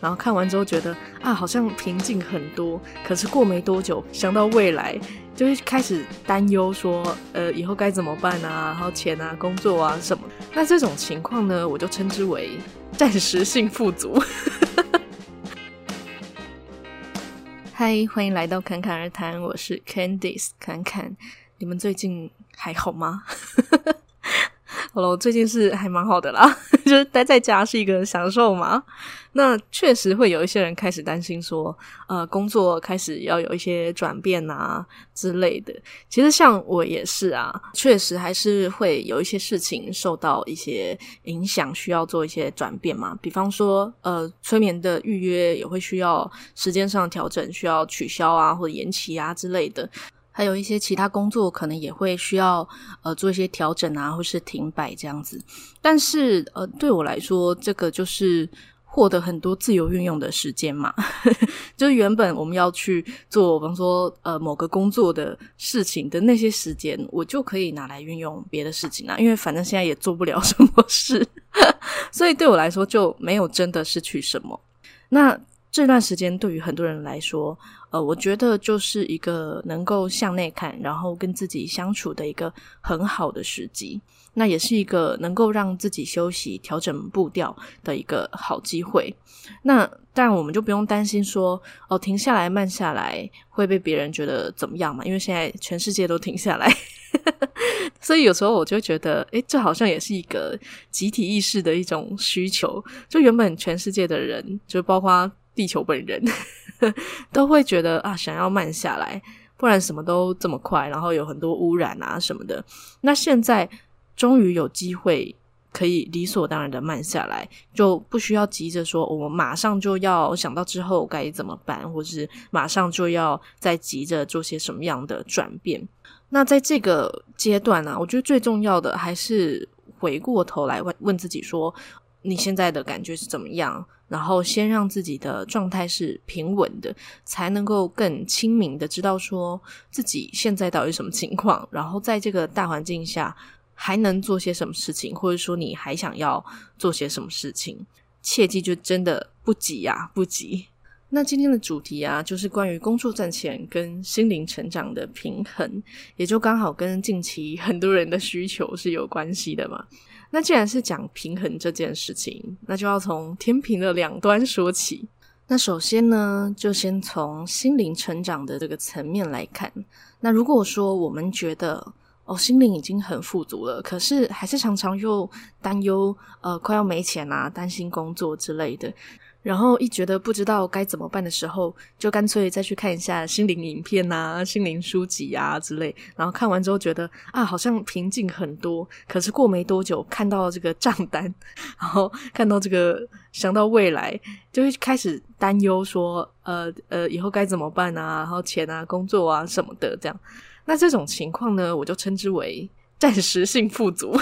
然后看完之后觉得啊，好像平静很多。可是过没多久，想到未来，就会开始担忧说，呃，以后该怎么办啊？然后钱啊、工作啊什么。那这种情况呢，我就称之为暂时性富足。嗨，欢迎来到侃侃而谈，我是 Candice 侃侃。你们最近还好吗？好了，最近是还蛮好的啦，就是待在家是一个享受嘛。那确实会有一些人开始担心说，呃，工作开始要有一些转变啊之类的。其实像我也是啊，确实还是会有一些事情受到一些影响，需要做一些转变嘛。比方说，呃，催眠的预约也会需要时间上调整，需要取消啊或者延期啊之类的。还有一些其他工作可能也会需要呃做一些调整啊，或是停摆这样子。但是呃对我来说，这个就是获得很多自由运用的时间嘛。就是原本我们要去做，比方说呃某个工作的事情的那些时间，我就可以拿来运用别的事情啊。因为反正现在也做不了什么事，所以对我来说就没有真的失去什么。那这段时间对于很多人来说，呃，我觉得就是一个能够向内看，然后跟自己相处的一个很好的时机。那也是一个能够让自己休息、调整步调的一个好机会。那当然，我们就不用担心说，哦，停下来、慢下来会被别人觉得怎么样嘛？因为现在全世界都停下来，所以有时候我就觉得，诶，这好像也是一个集体意识的一种需求。就原本全世界的人，就包括。地球本人 都会觉得啊，想要慢下来，不然什么都这么快，然后有很多污染啊什么的。那现在终于有机会可以理所当然的慢下来，就不需要急着说，我马上就要想到之后该怎么办，或是马上就要再急着做些什么样的转变。那在这个阶段呢，啊，我觉得最重要的还是回过头来问问自己说，你现在的感觉是怎么样？然后先让自己的状态是平稳的，才能够更清明的知道说自己现在到底什么情况，然后在这个大环境下还能做些什么事情，或者说你还想要做些什么事情。切记就真的不急呀，不急。那今天的主题啊，就是关于工作赚钱跟心灵成长的平衡，也就刚好跟近期很多人的需求是有关系的嘛。那既然是讲平衡这件事情，那就要从天平的两端说起。那首先呢，就先从心灵成长的这个层面来看。那如果说我们觉得哦，心灵已经很富足了，可是还是常常又担忧，呃，快要没钱啊，担心工作之类的。然后一觉得不知道该怎么办的时候，就干脆再去看一下心灵影片啊、心灵书籍啊之类。然后看完之后觉得啊，好像平静很多。可是过没多久，看到这个账单，然后看到这个，想到未来，就会开始担忧说，呃呃，以后该怎么办啊？然后钱啊、工作啊什么的，这样。那这种情况呢，我就称之为 暂时性富足。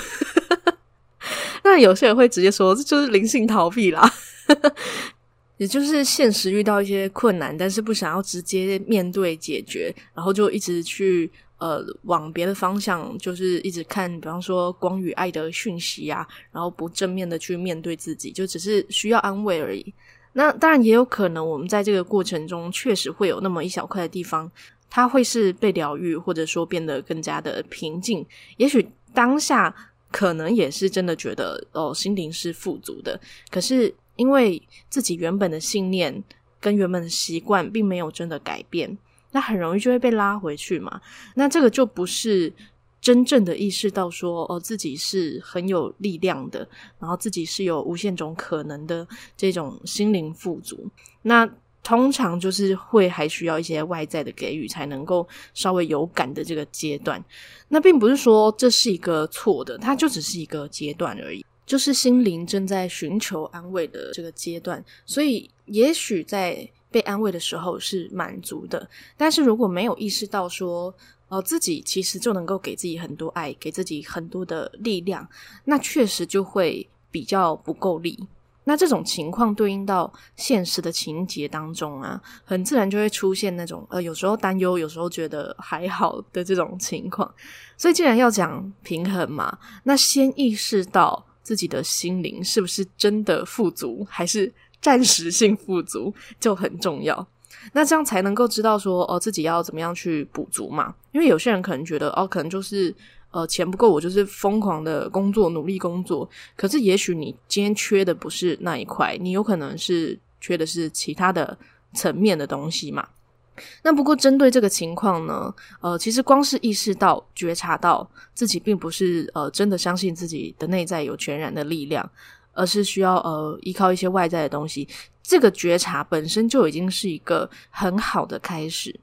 那有些人会直接说，这就是灵性逃避啦。也就是现实遇到一些困难，但是不想要直接面对解决，然后就一直去呃往别的方向，就是一直看，比方说光与爱的讯息啊，然后不正面的去面对自己，就只是需要安慰而已。那当然也有可能，我们在这个过程中确实会有那么一小块的地方，它会是被疗愈，或者说变得更加的平静。也许当下可能也是真的觉得哦，心灵是富足的，可是。因为自己原本的信念跟原本的习惯并没有真的改变，那很容易就会被拉回去嘛。那这个就不是真正的意识到说，哦，自己是很有力量的，然后自己是有无限种可能的这种心灵富足。那通常就是会还需要一些外在的给予，才能够稍微有感的这个阶段。那并不是说这是一个错的，它就只是一个阶段而已。就是心灵正在寻求安慰的这个阶段，所以也许在被安慰的时候是满足的，但是如果没有意识到说，哦，自己其实就能够给自己很多爱，给自己很多的力量，那确实就会比较不够力。那这种情况对应到现实的情节当中啊，很自然就会出现那种呃，有时候担忧，有时候觉得还好的这种情况。所以既然要讲平衡嘛，那先意识到。自己的心灵是不是真的富足，还是暂时性富足就很重要。那这样才能够知道说哦，自己要怎么样去补足嘛？因为有些人可能觉得哦，可能就是呃钱不够，我就是疯狂的工作，努力工作。可是也许你今天缺的不是那一块，你有可能是缺的是其他的层面的东西嘛。那不过针对这个情况呢，呃，其实光是意识到、觉察到自己并不是呃真的相信自己的内在有全然的力量，而是需要呃依靠一些外在的东西。这个觉察本身就已经是一个很好的开始，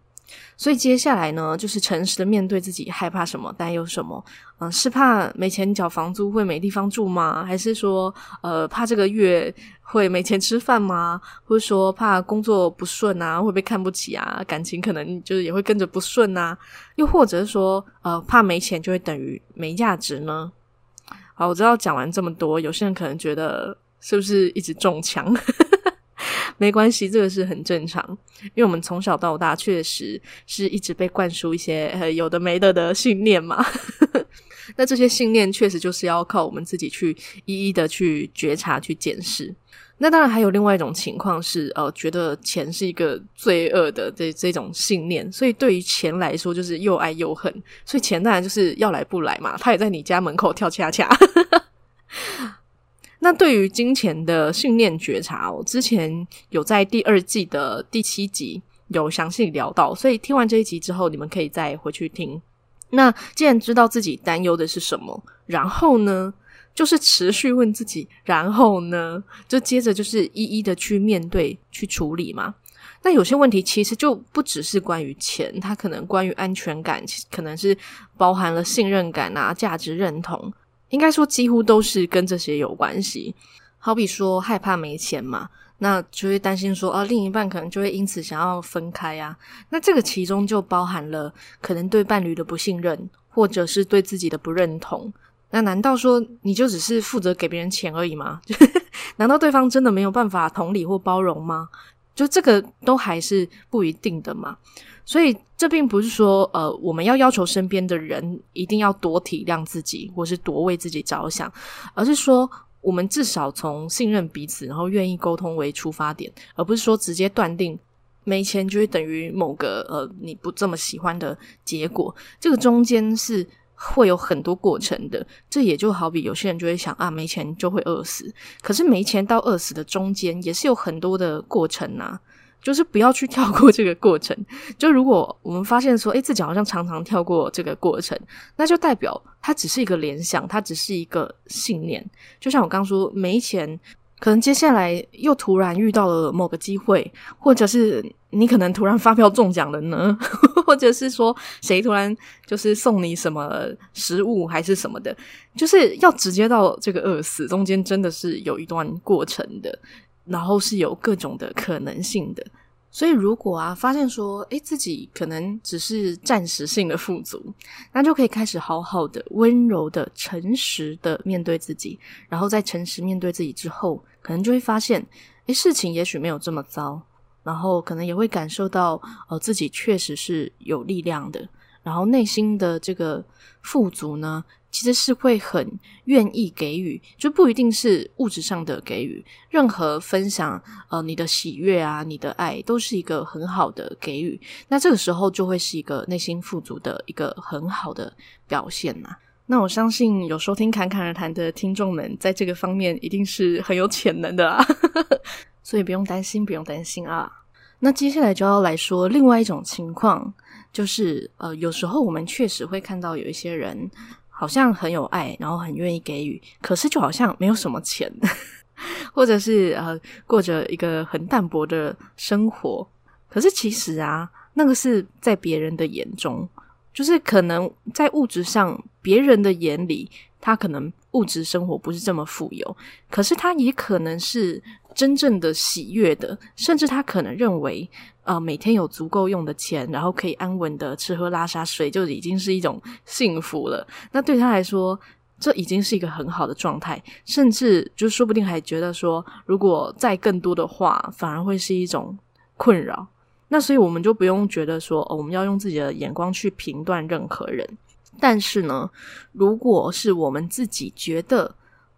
所以接下来呢，就是诚实的面对自己害怕什么、担忧什么。嗯、是怕没钱缴房租会没地方住吗？还是说，呃，怕这个月会没钱吃饭吗？或者说怕工作不顺啊，会被看不起啊？感情可能就是也会跟着不顺啊？又或者是说，呃，怕没钱就会等于没价值呢？好，我知道讲完这么多，有些人可能觉得是不是一直中枪？没关系，这个是很正常，因为我们从小到大确实是一直被灌输一些有的没的的信念嘛。那这些信念确实就是要靠我们自己去一一的去觉察、去检视。那当然还有另外一种情况是，呃，觉得钱是一个罪恶的这这种信念，所以对于钱来说就是又爱又恨。所以钱当然就是要来不来嘛，他也在你家门口跳恰恰。那对于金钱的信念觉察，我之前有在第二季的第七集有详细聊到，所以听完这一集之后，你们可以再回去听。那既然知道自己担忧的是什么，然后呢，就是持续问自己，然后呢，就接着就是一一的去面对、去处理嘛。那有些问题其实就不只是关于钱，它可能关于安全感，其实可能是包含了信任感啊、价值认同。应该说，几乎都是跟这些有关系。好比说，害怕没钱嘛，那就会担心说，啊，另一半可能就会因此想要分开啊。那这个其中就包含了可能对伴侣的不信任，或者是对自己的不认同。那难道说你就只是负责给别人钱而已吗？难道对方真的没有办法同理或包容吗？就这个都还是不一定的嘛。所以，这并不是说，呃，我们要要求身边的人一定要多体谅自己，或是多为自己着想，而是说，我们至少从信任彼此，然后愿意沟通为出发点，而不是说直接断定没钱就会等于某个呃你不这么喜欢的结果。这个中间是会有很多过程的。这也就好比有些人就会想啊，没钱就会饿死，可是没钱到饿死的中间也是有很多的过程啊。就是不要去跳过这个过程。就如果我们发现说，诶，自己好像常常跳过这个过程，那就代表它只是一个联想，它只是一个信念。就像我刚刚说，没钱，可能接下来又突然遇到了某个机会，或者是你可能突然发票中奖了呢，或者是说谁突然就是送你什么食物还是什么的，就是要直接到这个饿死，中间真的是有一段过程的。然后是有各种的可能性的，所以如果啊发现说，诶，自己可能只是暂时性的富足，那就可以开始好好的、温柔的、诚实的面对自己。然后在诚实面对自己之后，可能就会发现，诶，事情也许没有这么糟。然后可能也会感受到，呃，自己确实是有力量的。然后内心的这个富足呢，其实是会很愿意给予，就不一定是物质上的给予。任何分享，呃，你的喜悦啊，你的爱，都是一个很好的给予。那这个时候就会是一个内心富足的一个很好的表现呐。那我相信有收听侃侃而谈的听众们，在这个方面一定是很有潜能的啊，所以不用担心，不用担心啊。那接下来就要来说另外一种情况，就是呃，有时候我们确实会看到有一些人。好像很有爱，然后很愿意给予，可是就好像没有什么钱，或者是呃过着一个很淡薄的生活。可是其实啊，那个是在别人的眼中，就是可能在物质上，别人的眼里，他可能物质生活不是这么富有，可是他也可能是。真正的喜悦的，甚至他可能认为，呃，每天有足够用的钱，然后可以安稳的吃喝拉撒睡，就已经是一种幸福了。那对他来说，这已经是一个很好的状态，甚至就说不定还觉得说，如果再更多的话，反而会是一种困扰。那所以我们就不用觉得说，哦，我们要用自己的眼光去评断任何人。但是呢，如果是我们自己觉得，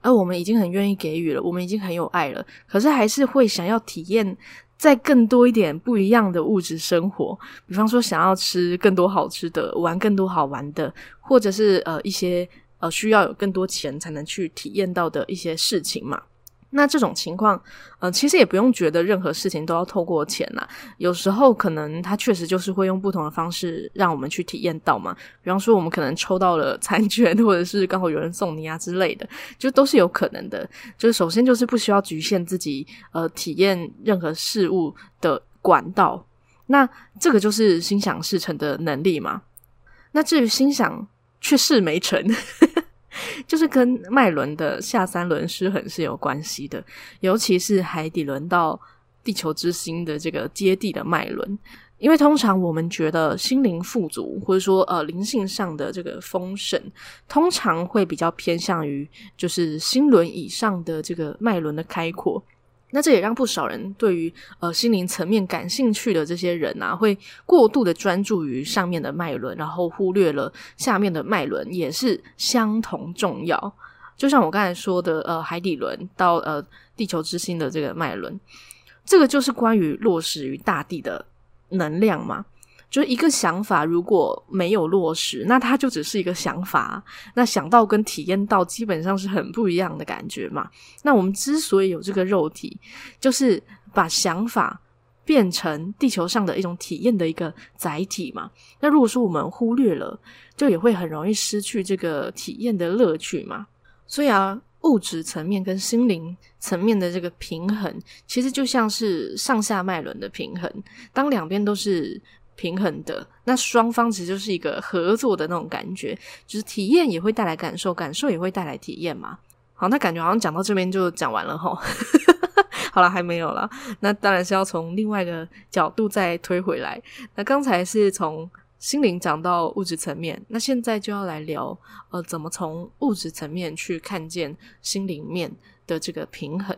而我们已经很愿意给予了，我们已经很有爱了，可是还是会想要体验再更多一点不一样的物质生活，比方说想要吃更多好吃的，玩更多好玩的，或者是呃一些呃需要有更多钱才能去体验到的一些事情嘛。那这种情况，呃，其实也不用觉得任何事情都要透过钱啦。有时候可能他确实就是会用不同的方式让我们去体验到嘛。比方说，我们可能抽到了餐券，或者是刚好有人送你啊之类的，就都是有可能的。就是首先就是不需要局限自己，呃，体验任何事物的管道。那这个就是心想事成的能力嘛。那至于心想却事没成。就是跟脉轮的下三轮失衡是有关系的，尤其是海底轮到地球之心的这个接地的脉轮，因为通常我们觉得心灵富足，或者说呃灵性上的这个丰盛，通常会比较偏向于就是心轮以上的这个脉轮的开阔。那这也让不少人对于呃心灵层面感兴趣的这些人啊，会过度的专注于上面的脉轮，然后忽略了下面的脉轮也是相同重要。就像我刚才说的，呃，海底轮到呃地球之心的这个脉轮，这个就是关于落实于大地的能量嘛。就是一个想法如果没有落实，那它就只是一个想法。那想到跟体验到基本上是很不一样的感觉嘛。那我们之所以有这个肉体，就是把想法变成地球上的一种体验的一个载体嘛。那如果说我们忽略了，就也会很容易失去这个体验的乐趣嘛。所以啊，物质层面跟心灵层面的这个平衡，其实就像是上下脉轮的平衡。当两边都是平衡的，那双方其实就是一个合作的那种感觉，就是体验也会带来感受，感受也会带来体验嘛。好，那感觉好像讲到这边就讲完了齁。好了，还没有了。那当然是要从另外一个角度再推回来。那刚才是从心灵讲到物质层面，那现在就要来聊，呃，怎么从物质层面去看见心灵面的这个平衡。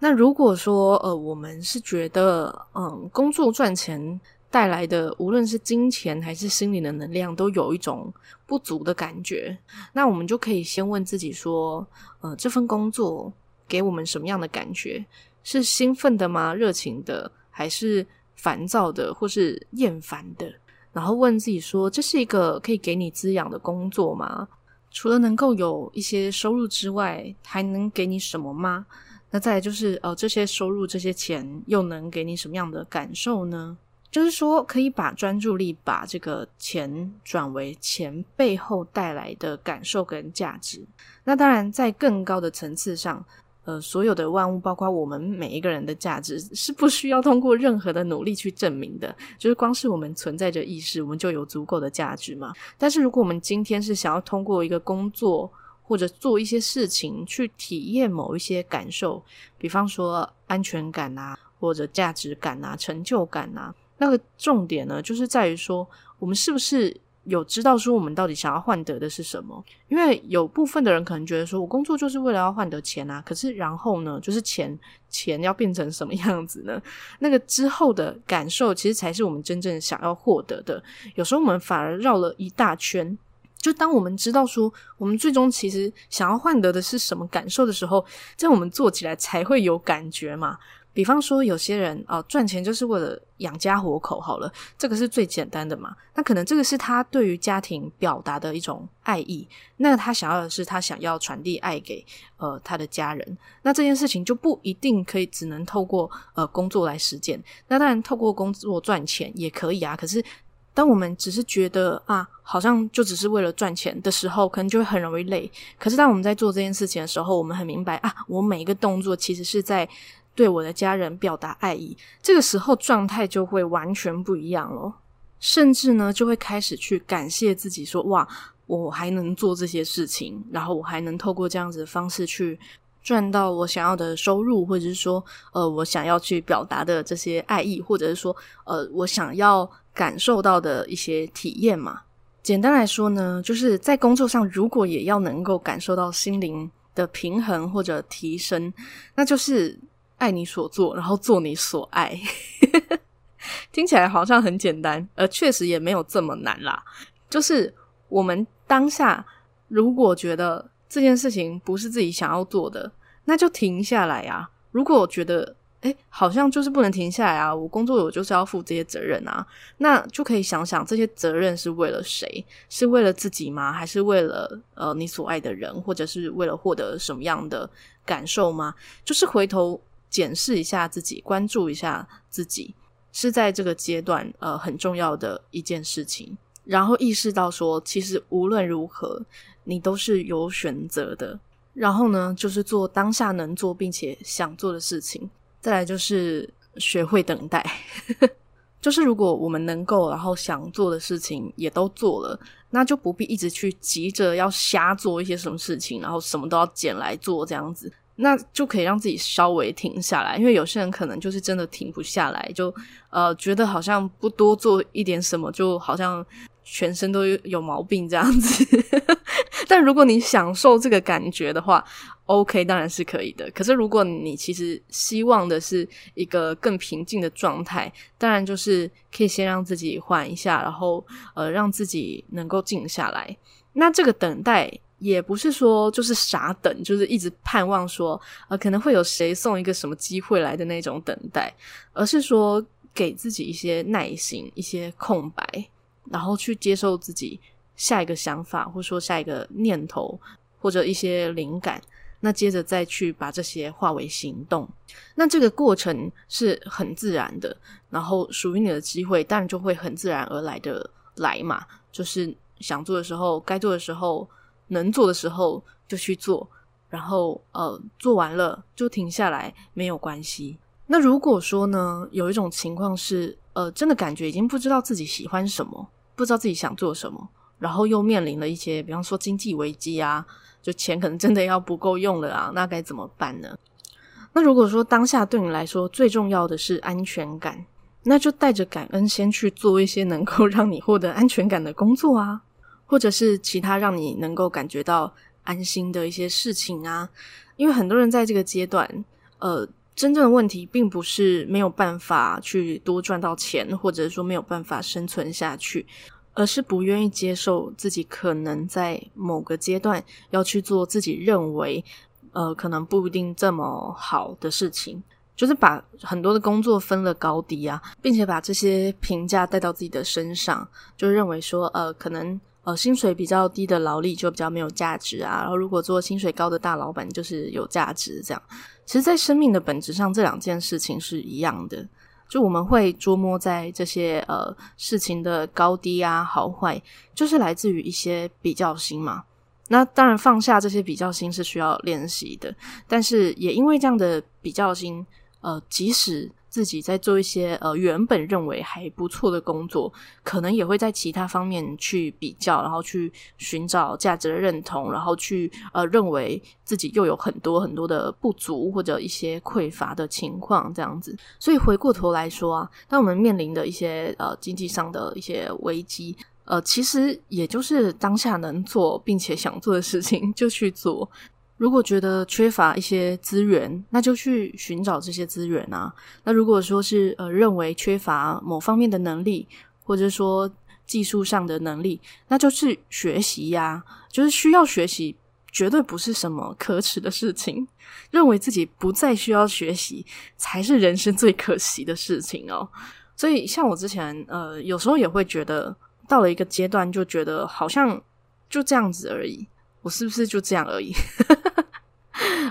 那如果说，呃，我们是觉得，嗯，工作赚钱。带来的无论是金钱还是心灵的能量，都有一种不足的感觉。那我们就可以先问自己说：呃，这份工作给我们什么样的感觉？是兴奋的吗？热情的，还是烦躁的，或是厌烦的？然后问自己说：这是一个可以给你滋养的工作吗？除了能够有一些收入之外，还能给你什么吗？那再就是，呃，这些收入、这些钱又能给你什么样的感受呢？就是说，可以把专注力把这个钱转为钱背后带来的感受跟价值。那当然，在更高的层次上，呃，所有的万物，包括我们每一个人的价值，是不需要通过任何的努力去证明的。就是光是我们存在着意识，我们就有足够的价值嘛。但是，如果我们今天是想要通过一个工作或者做一些事情去体验某一些感受，比方说安全感啊，或者价值感啊，成就感啊。那个重点呢，就是在于说，我们是不是有知道说我们到底想要换得的是什么？因为有部分的人可能觉得说，我工作就是为了要换得钱啊，可是然后呢，就是钱钱要变成什么样子呢？那个之后的感受，其实才是我们真正想要获得的。有时候我们反而绕了一大圈。就当我们知道说，我们最终其实想要换得的是什么感受的时候，这样我们做起来才会有感觉嘛。比方说，有些人哦，赚钱就是为了养家活口，好了，这个是最简单的嘛。那可能这个是他对于家庭表达的一种爱意，那他想要的是他想要传递爱给呃他的家人。那这件事情就不一定可以只能透过呃工作来实践。那当然，透过工作赚钱也可以啊。可是，当我们只是觉得啊，好像就只是为了赚钱的时候，可能就会很容易累。可是，当我们在做这件事情的时候，我们很明白啊，我每一个动作其实是在。对我的家人表达爱意，这个时候状态就会完全不一样了。甚至呢，就会开始去感谢自己，说：“哇，我还能做这些事情，然后我还能透过这样子的方式去赚到我想要的收入，或者是说，呃，我想要去表达的这些爱意，或者是说，呃，我想要感受到的一些体验嘛。简单来说呢，就是在工作上，如果也要能够感受到心灵的平衡或者提升，那就是。爱你所做，然后做你所爱，听起来好像很简单，而确实也没有这么难啦。就是我们当下如果觉得这件事情不是自己想要做的，那就停下来啊。如果觉得，诶，好像就是不能停下来啊，我工作我就是要负这些责任啊，那就可以想想这些责任是为了谁？是为了自己吗？还是为了呃你所爱的人，或者是为了获得什么样的感受吗？就是回头检视一下自己，关注一下自己，是在这个阶段呃很重要的一件事情。然后意识到说，其实无论如何，你都是有选择的。然后呢，就是做当下能做并且想做的事情。再来就是学会等待，就是如果我们能够，然后想做的事情也都做了，那就不必一直去急着要瞎做一些什么事情，然后什么都要捡来做这样子。那就可以让自己稍微停下来，因为有些人可能就是真的停不下来，就呃觉得好像不多做一点什么，就好像全身都有毛病这样子。但如果你享受这个感觉的话，OK，当然是可以的。可是如果你其实希望的是一个更平静的状态，当然就是可以先让自己缓一下，然后呃让自己能够静下来。那这个等待。也不是说就是傻等，就是一直盼望说，呃，可能会有谁送一个什么机会来的那种等待，而是说给自己一些耐心、一些空白，然后去接受自己下一个想法，或说下一个念头，或者一些灵感，那接着再去把这些化为行动。那这个过程是很自然的，然后属于你的机会，当然就会很自然而来的来嘛，就是想做的时候，该做的时候。能做的时候就去做，然后呃做完了就停下来，没有关系。那如果说呢，有一种情况是呃真的感觉已经不知道自己喜欢什么，不知道自己想做什么，然后又面临了一些，比方说经济危机啊，就钱可能真的要不够用了啊，那该怎么办呢？那如果说当下对你来说最重要的是安全感，那就带着感恩先去做一些能够让你获得安全感的工作啊。或者是其他让你能够感觉到安心的一些事情啊，因为很多人在这个阶段，呃，真正的问题并不是没有办法去多赚到钱，或者说没有办法生存下去，而是不愿意接受自己可能在某个阶段要去做自己认为，呃，可能不一定这么好的事情，就是把很多的工作分了高低啊，并且把这些评价带到自己的身上，就认为说，呃，可能。呃，薪水比较低的劳力就比较没有价值啊。然后，如果做薪水高的大老板，就是有价值。这样，其实，在生命的本质上，这两件事情是一样的。就我们会捉摸在这些呃事情的高低啊、好坏，就是来自于一些比较心嘛。那当然，放下这些比较心是需要练习的，但是也因为这样的比较心，呃，即使。自己在做一些呃原本认为还不错的工作，可能也会在其他方面去比较，然后去寻找价值的认同，然后去呃认为自己又有很多很多的不足或者一些匮乏的情况这样子。所以回过头来说啊，当我们面临的一些呃经济上的一些危机，呃，其实也就是当下能做并且想做的事情就去做。如果觉得缺乏一些资源，那就去寻找这些资源啊。那如果说是呃认为缺乏某方面的能力，或者说技术上的能力，那就去学习呀。就是需要学习，绝对不是什么可耻的事情。认为自己不再需要学习，才是人生最可惜的事情哦。所以像我之前呃，有时候也会觉得到了一个阶段，就觉得好像就这样子而已。我是不是就这样而已？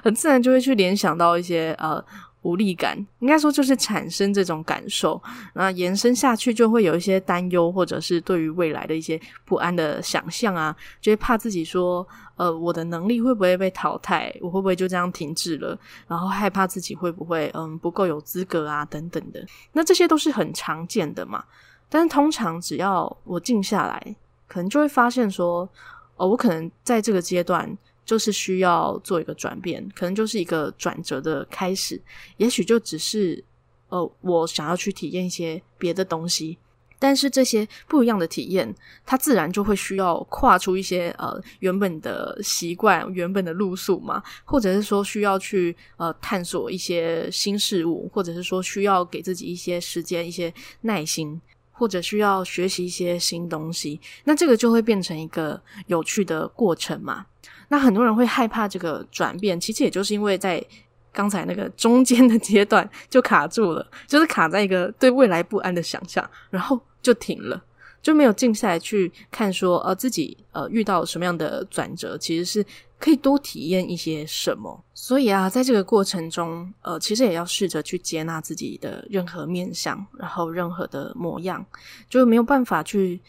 很自然就会去联想到一些呃无力感，应该说就是产生这种感受，那延伸下去就会有一些担忧，或者是对于未来的一些不安的想象啊，就会怕自己说呃我的能力会不会被淘汰，我会不会就这样停滞了，然后害怕自己会不会嗯不够有资格啊等等的，那这些都是很常见的嘛。但是通常只要我静下来，可能就会发现说哦，我可能在这个阶段。就是需要做一个转变，可能就是一个转折的开始，也许就只是，呃，我想要去体验一些别的东西，但是这些不一样的体验，它自然就会需要跨出一些呃原本的习惯、原本的路数嘛，或者是说需要去呃探索一些新事物，或者是说需要给自己一些时间、一些耐心，或者需要学习一些新东西，那这个就会变成一个有趣的过程嘛。那很多人会害怕这个转变，其实也就是因为在刚才那个中间的阶段就卡住了，就是卡在一个对未来不安的想象，然后就停了。就没有静下来去看说，呃，自己呃遇到什么样的转折，其实是可以多体验一些什么。所以啊，在这个过程中，呃，其实也要试着去接纳自己的任何面相，然后任何的模样，就没有办法去。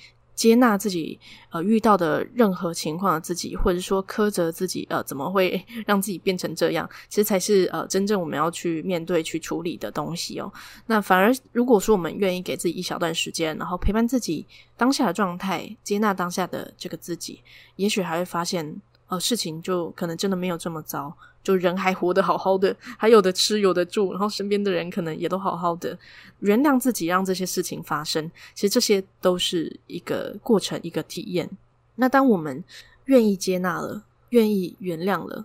接纳自己呃遇到的任何情况的自己，或者说苛责自己呃怎么会让自己变成这样，其实才是呃真正我们要去面对去处理的东西哦。那反而如果说我们愿意给自己一小段时间，然后陪伴自己当下的状态，接纳当下的这个自己，也许还会发现呃事情就可能真的没有这么糟。就人还活得好好的，还有的吃有的住，然后身边的人可能也都好好的。原谅自己，让这些事情发生，其实这些都是一个过程，一个体验。那当我们愿意接纳了，愿意原谅了，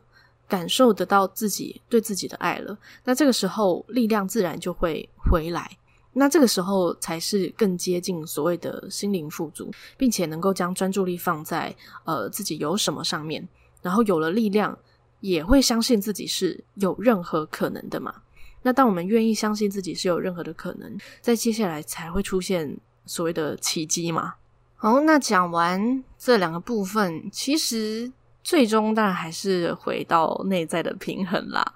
感受得到自己对自己的爱了，那这个时候力量自然就会回来。那这个时候才是更接近所谓的心灵富足，并且能够将专注力放在呃自己有什么上面，然后有了力量。也会相信自己是有任何可能的嘛。那当我们愿意相信自己是有任何的可能，在接下来才会出现所谓的奇迹嘛。好，那讲完这两个部分，其实最终当然还是回到内在的平衡啦。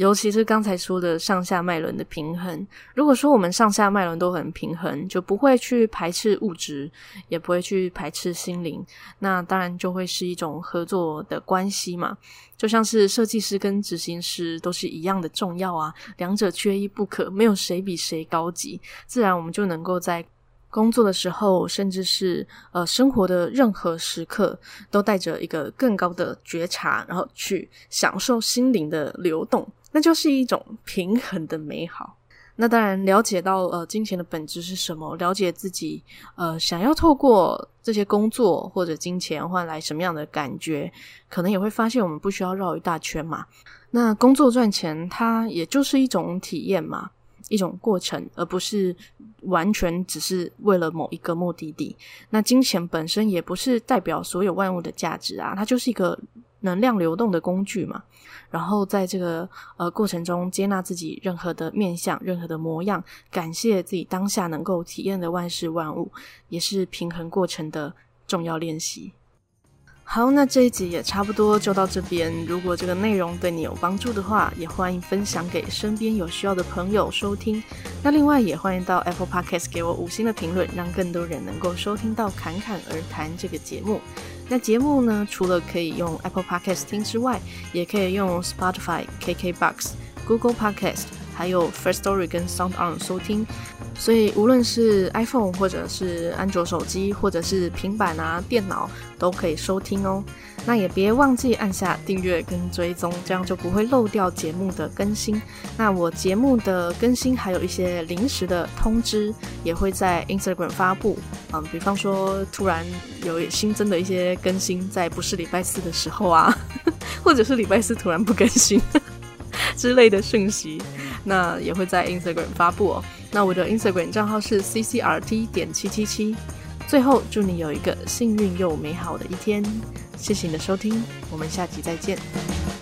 尤其是刚才说的上下脉轮的平衡，如果说我们上下脉轮都很平衡，就不会去排斥物质，也不会去排斥心灵，那当然就会是一种合作的关系嘛。就像是设计师跟执行师都是一样的重要啊，两者缺一不可，没有谁比谁高级，自然我们就能够在工作的时候，甚至是呃生活的任何时刻，都带着一个更高的觉察，然后去享受心灵的流动。那就是一种平衡的美好。那当然，了解到呃金钱的本质是什么，了解自己呃想要透过这些工作或者金钱换来什么样的感觉，可能也会发现我们不需要绕一大圈嘛。那工作赚钱，它也就是一种体验嘛，一种过程，而不是完全只是为了某一个目的地。那金钱本身也不是代表所有万物的价值啊，它就是一个能量流动的工具嘛。然后在这个呃过程中，接纳自己任何的面向、任何的模样，感谢自己当下能够体验的万事万物，也是平衡过程的重要练习。好，那这一集也差不多就到这边。如果这个内容对你有帮助的话，也欢迎分享给身边有需要的朋友收听。那另外也欢迎到 Apple Podcast 给我五星的评论，让更多人能够收听到《侃侃而谈》这个节目。那节目呢，除了可以用 Apple Podcast 听之外，也可以用 Spotify、KKBox、Google Podcast，还有 First Story 跟 Sound On 收听。所以无论是 iPhone 或者是安卓手机，或者是平板啊、电脑，都可以收听哦。那也别忘记按下订阅跟追踪，这样就不会漏掉节目的更新。那我节目的更新还有一些临时的通知，也会在 Instagram 发布。嗯，比方说突然有新增的一些更新，在不是礼拜四的时候啊，或者是礼拜四突然不更新 之类的讯息，那也会在 Instagram 发布哦。那我的 Instagram 账号是 ccrt 点七七七。最后，祝你有一个幸运又美好的一天。谢谢你的收听，我们下集再见。